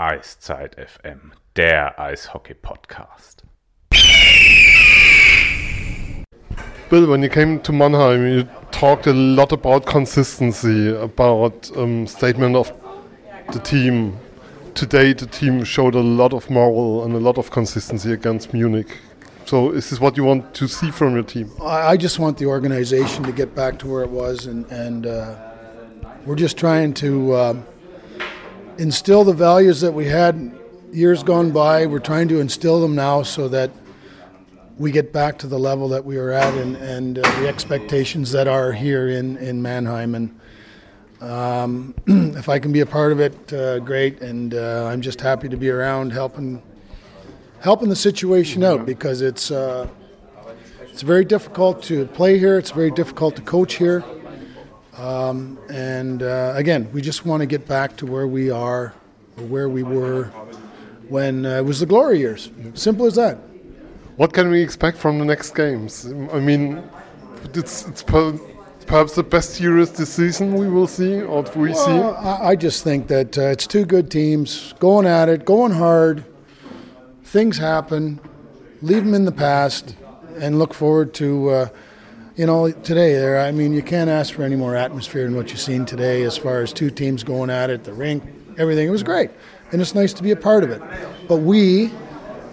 Eiszeit FM, der Eishockey-Podcast. Bill, when you came to Mannheim, you talked a lot about consistency, about um, statement of the team. Today, the team showed a lot of moral and a lot of consistency against Munich. So, is this what you want to see from your team? I I just want the organization to get back to where it was, and, and uh, we're just trying to um, instill the values that we had years gone by. We're trying to instill them now so that we get back to the level that we were at and, and uh, the expectations that are here in, in Mannheim. And um, if I can be a part of it, uh, great. And uh, I'm just happy to be around helping helping the situation out because it's uh, it's very difficult to play here. It's very difficult to coach here. Um, and uh, again, we just want to get back to where we are, or where we were when uh, it was the glory years. Simple as that. What can we expect from the next games? I mean, it's, it's per, perhaps the best series this season we will see, or we see. Well, I, I just think that uh, it's two good teams going at it, going hard. Things happen. Leave them in the past, and look forward to. You know, today there. I mean, you can't ask for any more atmosphere than what you've seen today, as far as two teams going at it, the rink, everything. It was great, and it's nice to be a part of it. But we,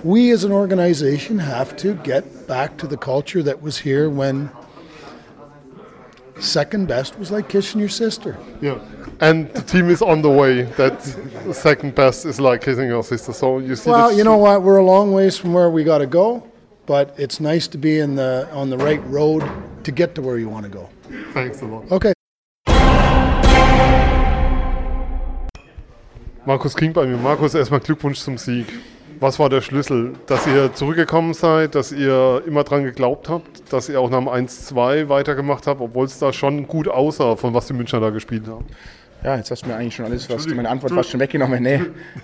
we as an organization, have to get back to the culture that was here when second best was like kissing your sister. Yeah. And the team is on the way. That second best is like kissing your sister. So you see. Well, you know what? We're a long ways from where we got to go, but it's nice to be in the on the right road to get to where you want to go. Thanks a lot. Okay. Markus King bei mir. Markus, erstmal Glückwunsch zum Sieg. Was war der Schlüssel? Dass ihr zurückgekommen seid, dass ihr immer dran geglaubt habt, dass ihr auch nach dem 1-2 weitergemacht habt, obwohl es da schon gut aussah, von was die Münchner da gespielt haben. Ja, jetzt hast du mir eigentlich schon alles, was meine Antwort fast schon weggenommen. Nee.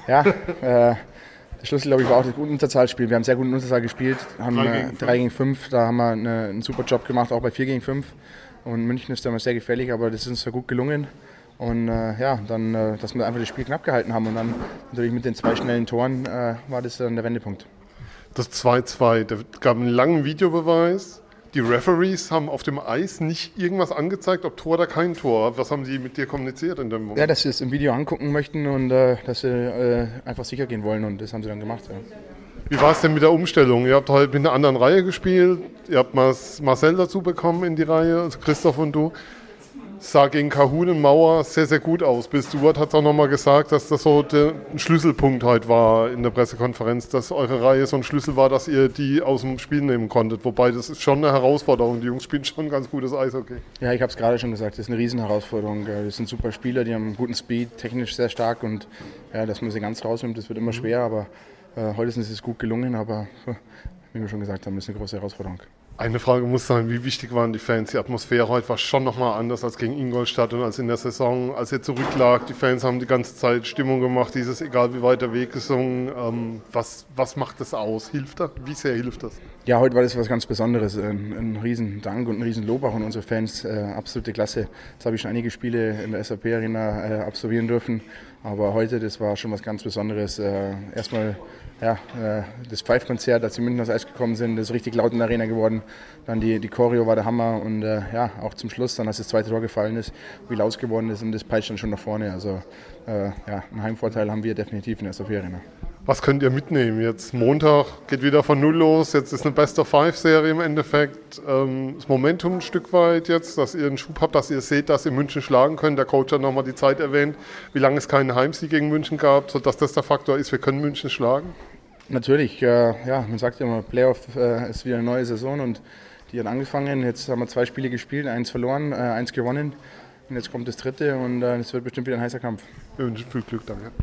Ja, äh, Schlüssel, glaube ich, war auch das gute Unterzahlspiel. Wir haben sehr gut in Unterzahl gespielt, haben Drei äh, gegen 3 gegen 5, da haben wir eine, einen super Job gemacht, auch bei 4 gegen 5. Und München ist da immer sehr gefällig, aber das ist uns sehr gut gelungen. Und äh, ja, dann, äh, dass wir einfach das Spiel knapp gehalten haben und dann natürlich mit den zwei schnellen Toren äh, war das dann der Wendepunkt. Das 2-2, da gab einen langen Videobeweis. Die Referees haben auf dem Eis nicht irgendwas angezeigt, ob Tor oder kein Tor. Was haben sie mit dir kommuniziert in dem Moment? Ja, dass sie es im Video angucken möchten und äh, dass sie äh, einfach sicher gehen wollen und das haben sie dann gemacht. Ja. Wie war es denn mit der Umstellung? Ihr habt heute mit einer anderen Reihe gespielt. Ihr habt Marcel dazu bekommen in die Reihe, also Christoph und du. Sah gegen Kahun und Mauer sehr, sehr gut aus. Bill Stewart hat auch nochmal gesagt, dass das so der ein Schlüsselpunkt heute war in der Pressekonferenz, dass eure Reihe so ein Schlüssel war, dass ihr die aus dem Spiel nehmen konntet. Wobei das ist schon eine Herausforderung. Die Jungs spielen schon ganz gutes Eishockey. Ja, ich habe es gerade schon gesagt, das ist eine Riesenherausforderung. Das sind super Spieler, die haben einen guten Speed, technisch sehr stark und ja, dass man sie ganz rausnimmt, das wird immer schwer, aber äh, heute ist es gut gelungen, aber wie wir schon gesagt haben, ist eine große Herausforderung. Eine Frage muss sein, wie wichtig waren die Fans? Die Atmosphäre heute war schon nochmal anders als gegen Ingolstadt und als in der Saison, als ihr zurücklag. Die Fans haben die ganze Zeit Stimmung gemacht, dieses egal wie weit der Weg gesungen. Ähm, was, was macht das aus? Hilft das? Wie sehr hilft das? Ja, heute war das was ganz Besonderes. Ein, ein riesen Dank und ein riesen Lob auch an unsere Fans. Äh, absolute Klasse. Jetzt habe ich schon einige Spiele in der SAP Arena äh, absolvieren dürfen. Aber heute, das war schon was ganz Besonderes. Äh, erstmal ja, äh, das Pfeifkonzert, als die München aufs Eis gekommen sind, ist richtig laut in der Arena geworden. Dann die, die Choreo war der Hammer und äh, ja, auch zum Schluss, dann als das zweite Tor gefallen ist, wie laut geworden ist und das peitscht dann schon nach vorne. Also äh, ja, einen Heimvorteil haben wir definitiv in der SAP Arena. Was könnt ihr mitnehmen? Jetzt Montag geht wieder von Null los. Jetzt ist eine Best-of-Five-Serie im Endeffekt. Ähm, das Momentum ein Stück weit jetzt, dass ihr einen Schub habt, dass ihr seht, dass ihr München schlagen könnt. Der Coach hat nochmal die Zeit erwähnt, wie lange es keinen Heimsieg gegen München gab, sodass das der Faktor ist, wir können München schlagen. Natürlich, äh, ja, man sagt ja immer, Playoff äh, ist wieder eine neue Saison und die hat angefangen. Jetzt haben wir zwei Spiele gespielt, eins verloren, äh, eins gewonnen und jetzt kommt das dritte und äh, es wird bestimmt wieder ein heißer Kampf. Wir wünschen viel Glück, danke.